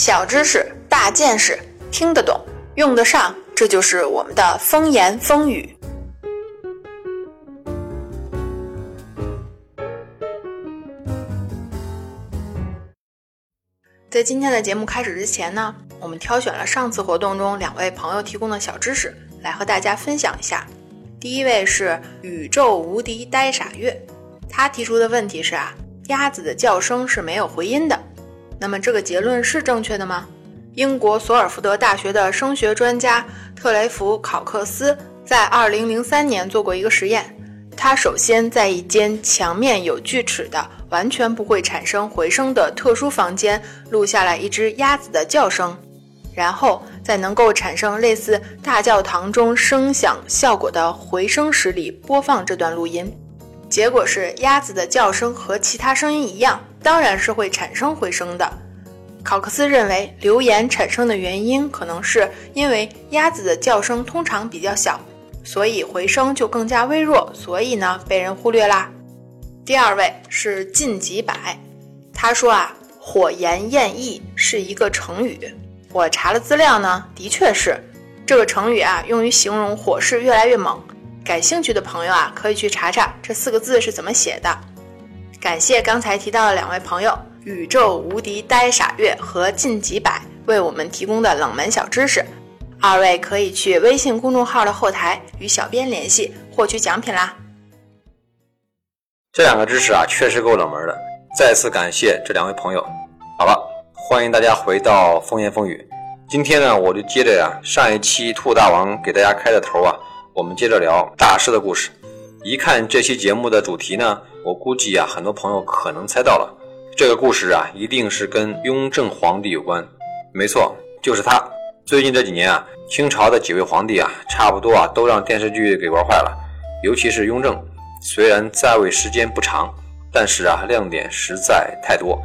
小知识，大见识，听得懂，用得上，这就是我们的风言风语。在今天的节目开始之前呢，我们挑选了上次活动中两位朋友提供的小知识，来和大家分享一下。第一位是宇宙无敌呆傻月，他提出的问题是啊，鸭子的叫声是没有回音的。那么这个结论是正确的吗？英国索尔福德大学的声学专家特雷弗考克斯在2003年做过一个实验，他首先在一间墙面有锯齿的。完全不会产生回声的特殊房间录下来一只鸭子的叫声，然后在能够产生类似大教堂中声响效果的回声室里播放这段录音。结果是鸭子的叫声和其他声音一样，当然是会产生回声的。考克斯认为流言产生的原因可能是因为鸭子的叫声通常比较小，所以回声就更加微弱，所以呢被人忽略啦。第二位是晋吉柏，他说啊，火炎焰翼是一个成语。我查了资料呢，的确是这个成语啊，用于形容火势越来越猛。感兴趣的朋友啊，可以去查查这四个字是怎么写的。感谢刚才提到的两位朋友，宇宙无敌呆傻月和晋吉柏为我们提供的冷门小知识。二位可以去微信公众号的后台与小编联系，获取奖品啦。这两个知识啊，确实够冷门的。再次感谢这两位朋友。好了，欢迎大家回到风言风语。今天呢，我就接着呀上一期兔大王给大家开的头啊，我们接着聊大师的故事。一看这期节目的主题呢，我估计啊，很多朋友可能猜到了，这个故事啊，一定是跟雍正皇帝有关。没错，就是他。最近这几年啊，清朝的几位皇帝啊，差不多啊，都让电视剧给玩坏了，尤其是雍正。虽然在位时间不长，但是啊，亮点实在太多。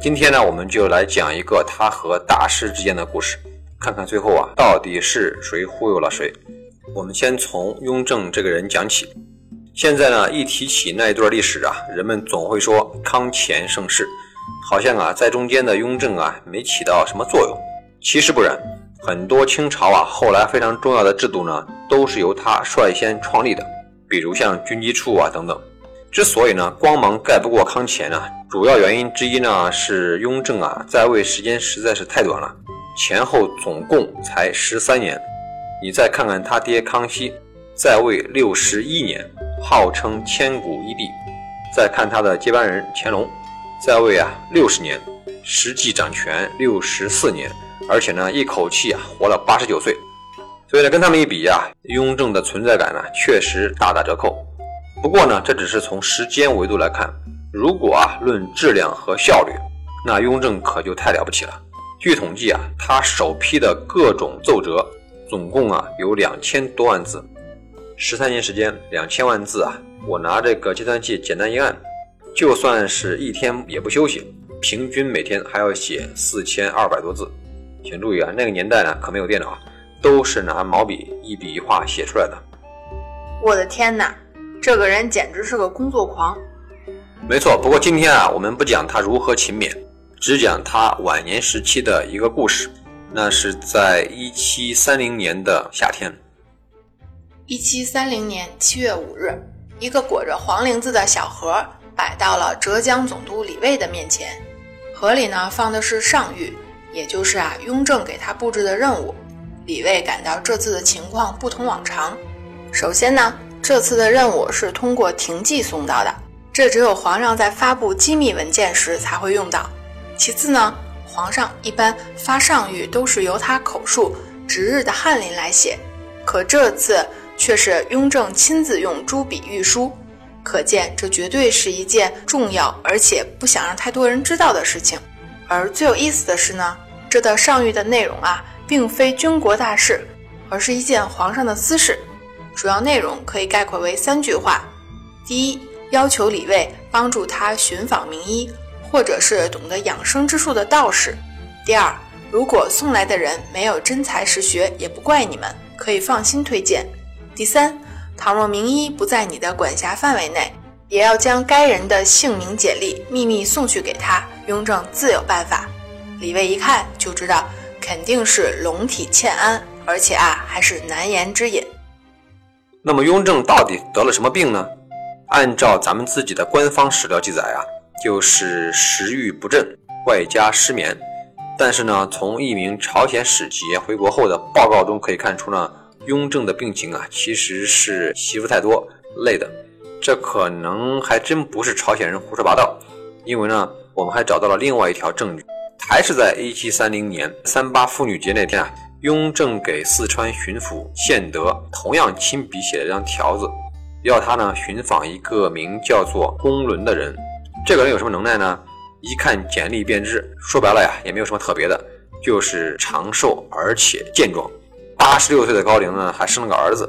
今天呢，我们就来讲一个他和大师之间的故事，看看最后啊，到底是谁忽悠了谁。我们先从雍正这个人讲起。现在呢，一提起那一段历史啊，人们总会说康乾盛世，好像啊，在中间的雍正啊，没起到什么作用。其实不然，很多清朝啊，后来非常重要的制度呢，都是由他率先创立的。比如像军机处啊等等，之所以呢光芒盖不过康乾呢，主要原因之一呢是雍正啊在位时间实在是太短了，前后总共才十三年。你再看看他爹康熙，在位六十一年，号称千古一帝；再看他的接班人乾隆，在位啊六十年，实际掌权六十四年，而且呢一口气啊活了八十九岁。所以呢，跟他们一比呀，雍正的存在感呢，确实大打折扣。不过呢，这只是从时间维度来看。如果啊，论质量和效率，那雍正可就太了不起了。据统计啊，他首批的各种奏折，总共啊有两千多万字。十三年时间，两千万字啊，我拿这个计算器简单一按，就算是一天也不休息，平均每天还要写四千二百多字。请注意啊，那个年代呢，可没有电脑。都是拿毛笔一笔一画写出来的。我的天哪，这个人简直是个工作狂。没错，不过今天啊，我们不讲他如何勤勉，只讲他晚年时期的一个故事。那是在一七三零年的夏天。一七三零年七月五日，一个裹着黄绫子的小盒摆到了浙江总督李卫的面前。盒里呢放的是上谕，也就是啊雍正给他布置的任务。李卫感到这次的情况不同往常。首先呢，这次的任务是通过廷记送到的，这只有皇上在发布机密文件时才会用到。其次呢，皇上一般发上谕都是由他口述值日的翰林来写，可这次却是雍正亲自用朱笔御书，可见这绝对是一件重要而且不想让太多人知道的事情。而最有意思的是呢，这道上谕的内容啊。并非军国大事，而是一件皇上的私事。主要内容可以概括为三句话：第一，要求李卫帮助他寻访名医，或者是懂得养生之术的道士；第二，如果送来的人没有真才实学，也不怪你们，可以放心推荐；第三，倘若名医不在你的管辖范围内，也要将该人的姓名简历秘密送去给他，雍正自有办法。李卫一看就知道肯定是龙体欠安，而且啊还是难言之隐。那么雍正到底得了什么病呢？按照咱们自己的官方史料记载啊，就是食欲不振，外加失眠。但是呢，从一名朝鲜使节回国后的报告中可以看出呢，雍正的病情啊，其实是媳妇太多累的。这可能还真不是朝鲜人胡说八道，因为呢，我们还找到了另外一条证据，还是在一七三零年三八妇女节那天啊，雍正给四川巡抚献德同样亲笔写了一张条子，要他呢寻访一个名叫做公伦的人。这个人有什么能耐呢？一看简历便知，说白了呀，也没有什么特别的，就是长寿而且健壮。八十六岁的高龄呢，还生了个儿子，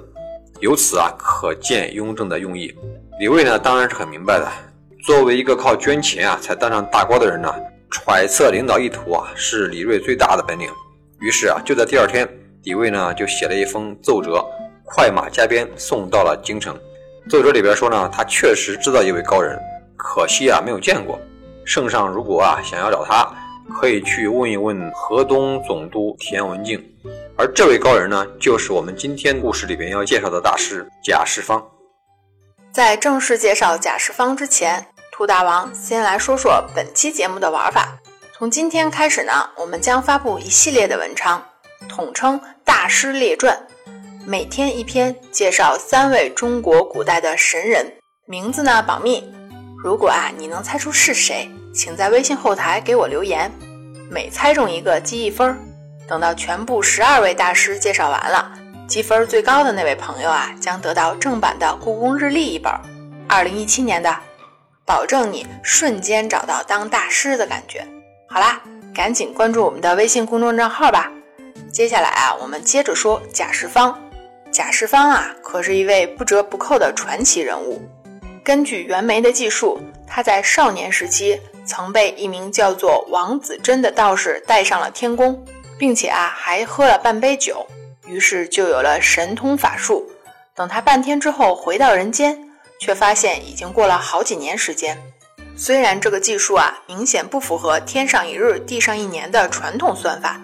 由此啊，可见雍正的用意。李卫呢，当然是很明白的。作为一个靠捐钱啊才当上大官的人呢，揣测领导意图啊，是李瑞最大的本领。于是啊，就在第二天，李卫呢就写了一封奏折，快马加鞭送到了京城。奏折里边说呢，他确实知道一位高人，可惜啊没有见过。圣上如果啊想要找他，可以去问一问河东总督田文镜。而这位高人呢，就是我们今天故事里边要介绍的大师贾世芳。在正式介绍贾世芳之前，兔大王先来说说本期节目的玩法。从今天开始呢，我们将发布一系列的文章，统称《大师列传》，每天一篇，介绍三位中国古代的神人，名字呢保密。如果啊你能猜出是谁，请在微信后台给我留言，每猜中一个积一分。等到全部十二位大师介绍完了，积分最高的那位朋友啊，将得到正版的《故宫日历》一本，二零一七年的，保证你瞬间找到当大师的感觉。好啦，赶紧关注我们的微信公众账号吧。接下来啊，我们接着说贾世芳。贾世芳啊，可是一位不折不扣的传奇人物。根据袁枚的记述，他在少年时期曾被一名叫做王子珍的道士带上了天宫。并且啊，还喝了半杯酒，于是就有了神通法术。等他半天之后回到人间，却发现已经过了好几年时间。虽然这个技术啊，明显不符合“天上一日，地上一年”的传统算法，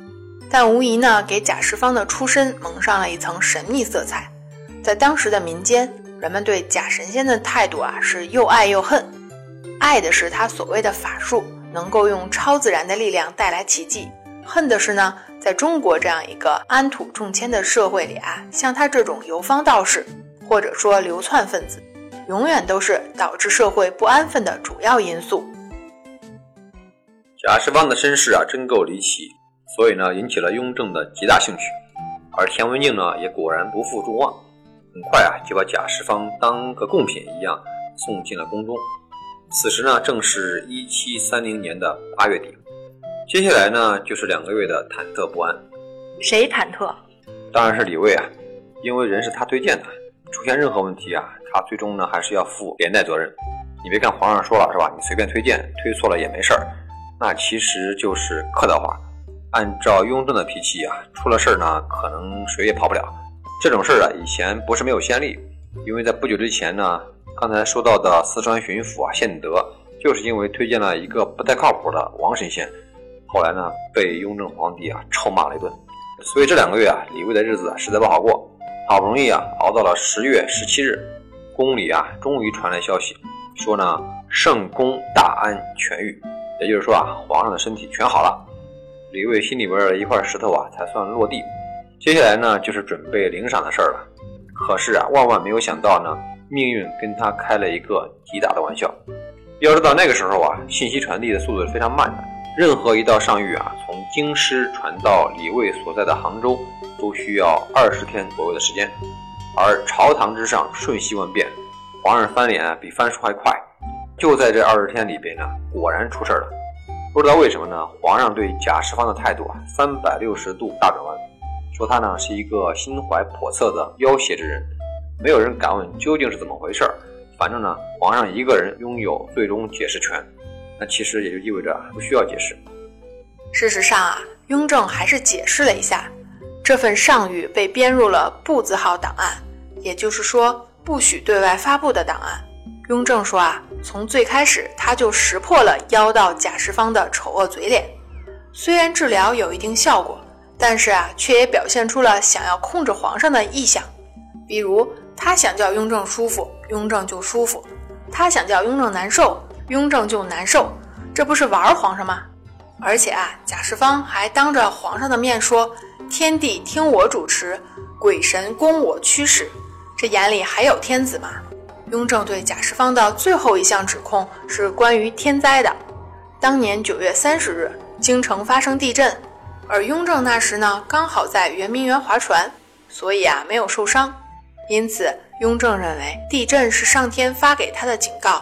但无疑呢，给贾世芳的出身蒙上了一层神秘色彩。在当时的民间，人们对假神仙的态度啊，是又爱又恨。爱的是他所谓的法术，能够用超自然的力量带来奇迹。恨的是呢，在中国这样一个安土重迁的社会里啊，像他这种游方道士，或者说流窜分子，永远都是导致社会不安分的主要因素。贾世芳的身世啊，真够离奇，所以呢，引起了雍正的极大兴趣。而田文镜呢，也果然不负众望，很快啊，就把贾世芳当个贡品一样送进了宫中。此时呢，正是一七三零年的八月底。接下来呢，就是两个月的忐忑不安。谁忐忑？当然是李卫啊，因为人是他推荐的，出现任何问题啊，他最终呢还是要负连带责任。你别看皇上说了是吧？你随便推荐，推错了也没事儿，那其实就是客套话。按照雍正的脾气啊，出了事儿呢，可能谁也跑不了。这种事儿啊，以前不是没有先例，因为在不久之前呢，刚才说到的四川巡抚啊献德，就是因为推荐了一个不太靠谱的王神仙。后来呢，被雍正皇帝啊臭骂了一顿，所以这两个月啊，李卫的日子实在不好过。好不容易啊，熬到了十月十七日，宫里啊，终于传来消息，说呢，圣公大安痊愈，也就是说啊，皇上的身体全好了。李卫心里边的一块石头啊，才算落地。接下来呢，就是准备领赏的事儿了。可是啊，万万没有想到呢，命运跟他开了一个极大的玩笑。要知道那个时候啊，信息传递的速度是非常慢的。任何一道上谕啊，从京师传到李卫所在的杭州，都需要二十天左右的时间。而朝堂之上瞬息万变，皇上翻脸啊比翻书还快。就在这二十天里边呢，果然出事儿了。不知道为什么呢？皇上对贾世芳的态度啊，三百六十度大转弯，说他呢是一个心怀叵测的妖邪之人。没有人敢问究竟是怎么回事儿。反正呢，皇上一个人拥有最终解释权。那其实也就意味着不需要解释。事实上啊，雍正还是解释了一下，这份上谕被编入了“不”字号档案，也就是说不许对外发布的档案。雍正说啊，从最开始他就识破了妖道贾世芳的丑恶嘴脸，虽然治疗有一定效果，但是啊，却也表现出了想要控制皇上的意向。比如，他想叫雍正舒服，雍正就舒服；他想叫雍正难受，雍正就难受。这不是玩皇上吗？而且啊，贾世芳还当着皇上的面说：“天地听我主持，鬼神供我驱使。”这眼里还有天子吗？雍正对贾世芳的最后一项指控是关于天灾的。当年九月三十日。京城发生地震，而雍正那时呢刚好在圆明园划船，所以啊没有受伤。因此，雍正认为地震是上天发给他的警告，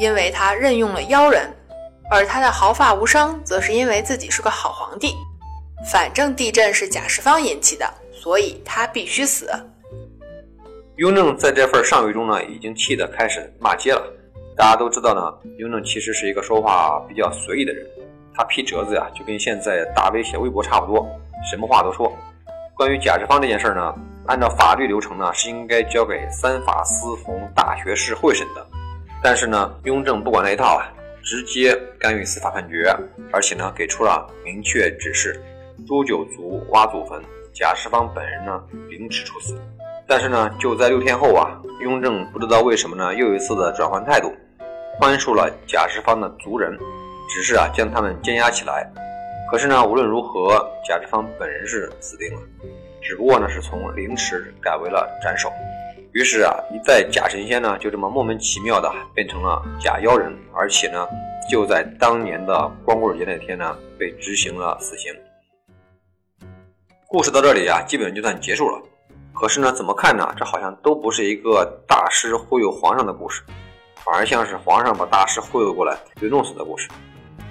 因为他任用了妖人；而他的毫发无伤，则是因为自己是个好皇帝。反正地震是贾世芳引起的，所以他必须死。雍正在这份上谕中呢，已经气得开始骂街了。大家都知道呢，雍正其实是一个说话比较随意的人。他批折子呀，就跟现在大 V 写微博差不多，什么话都说。关于贾志芳这件事呢，按照法律流程呢，是应该交给三法司冯大学士会审的。但是呢，雍正不管那一套啊，直接干预司法判决，而且呢，给出了明确指示：诛九族、挖祖坟，贾世芳本人呢，凌迟处死。但是呢，就在六天后啊，雍正不知道为什么呢，又一次的转换态度，宽恕了贾世芳的族人。只是啊，将他们监押起来。可是呢，无论如何，贾志芳本人是死定了，只不过呢，是从凌迟改为了斩首。于是啊，一代假神仙呢，就这么莫名其妙的变成了假妖人，而且呢，就在当年的光棍节那天呢，被执行了死刑。故事到这里啊，基本就算结束了。可是呢，怎么看呢？这好像都不是一个大师忽悠皇上的故事，反而像是皇上把大师忽悠过来被弄死的故事。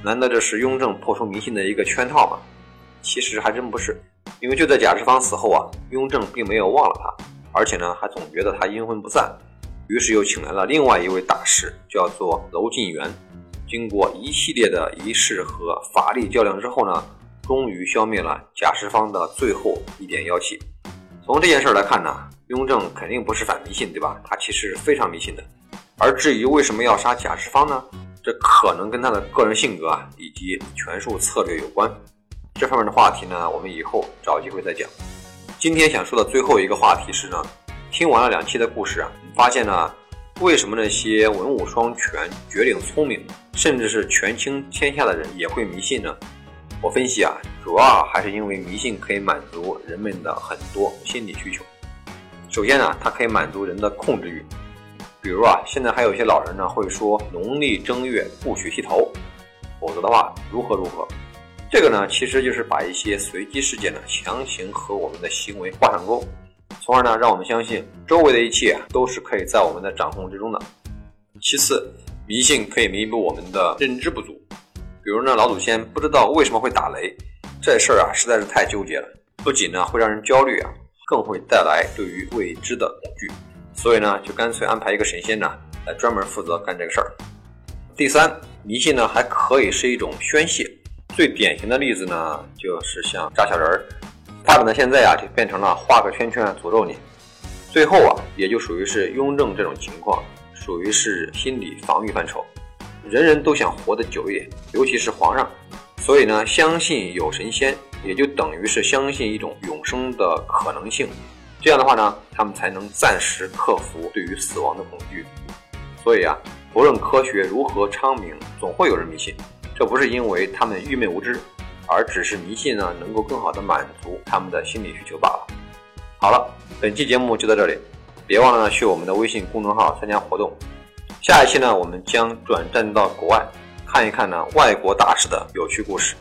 难道这是雍正破除迷信的一个圈套吗？其实还真不是，因为就在贾世芳死后啊，雍正并没有忘了他，而且呢还总觉得他阴魂不散，于是又请来了另外一位大师，叫做娄敬元。经过一系列的仪式和法力较量之后呢，终于消灭了贾世芳的最后一点妖气。从这件事来看呢，雍正肯定不是反迷信，对吧？他其实是非常迷信的。而至于为什么要杀贾世芳呢？这可能跟他的个人性格啊，以及权术策略有关。这方面的话题呢，我们以后找机会再讲。今天想说的最后一个话题是呢，听完了两期的故事啊，发现呢，为什么那些文武双全、绝顶聪明，甚至是权倾天下的人也会迷信呢？我分析啊，主要还是因为迷信可以满足人们的很多心理需求。首先呢，它可以满足人的控制欲。比如啊，现在还有一些老人呢会说农历正月不许剃头，否则的话如何如何。这个呢其实就是把一些随机事件呢强行和我们的行为挂上钩，从而呢让我们相信周围的一切啊都是可以在我们的掌控之中的。其次，迷信可以弥补我们的认知不足，比如呢老祖先不知道为什么会打雷，这事儿啊实在是太纠结了，不仅呢会让人焦虑啊，更会带来对于未知的恐惧。所以呢，就干脆安排一个神仙呢，来专门负责干这个事儿。第三，迷信呢还可以是一种宣泄。最典型的例子呢，就是像扎小人儿，发展到现在啊，就变成了画个圈圈诅咒你。最后啊，也就属于是雍正这种情况，属于是心理防御范畴。人人都想活得久一点，尤其是皇上。所以呢，相信有神仙，也就等于是相信一种永生的可能性。这样的话呢，他们才能暂时克服对于死亡的恐惧。所以啊，不论科学如何昌明，总会有人迷信。这不是因为他们愚昧无知，而只是迷信呢，能够更好的满足他们的心理需求罢了。好了，本期节目就到这里，别忘了呢去我们的微信公众号参加活动。下一期呢，我们将转战到国外，看一看呢外国大使的有趣故事。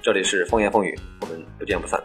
这里是风言风语，我们不见不散。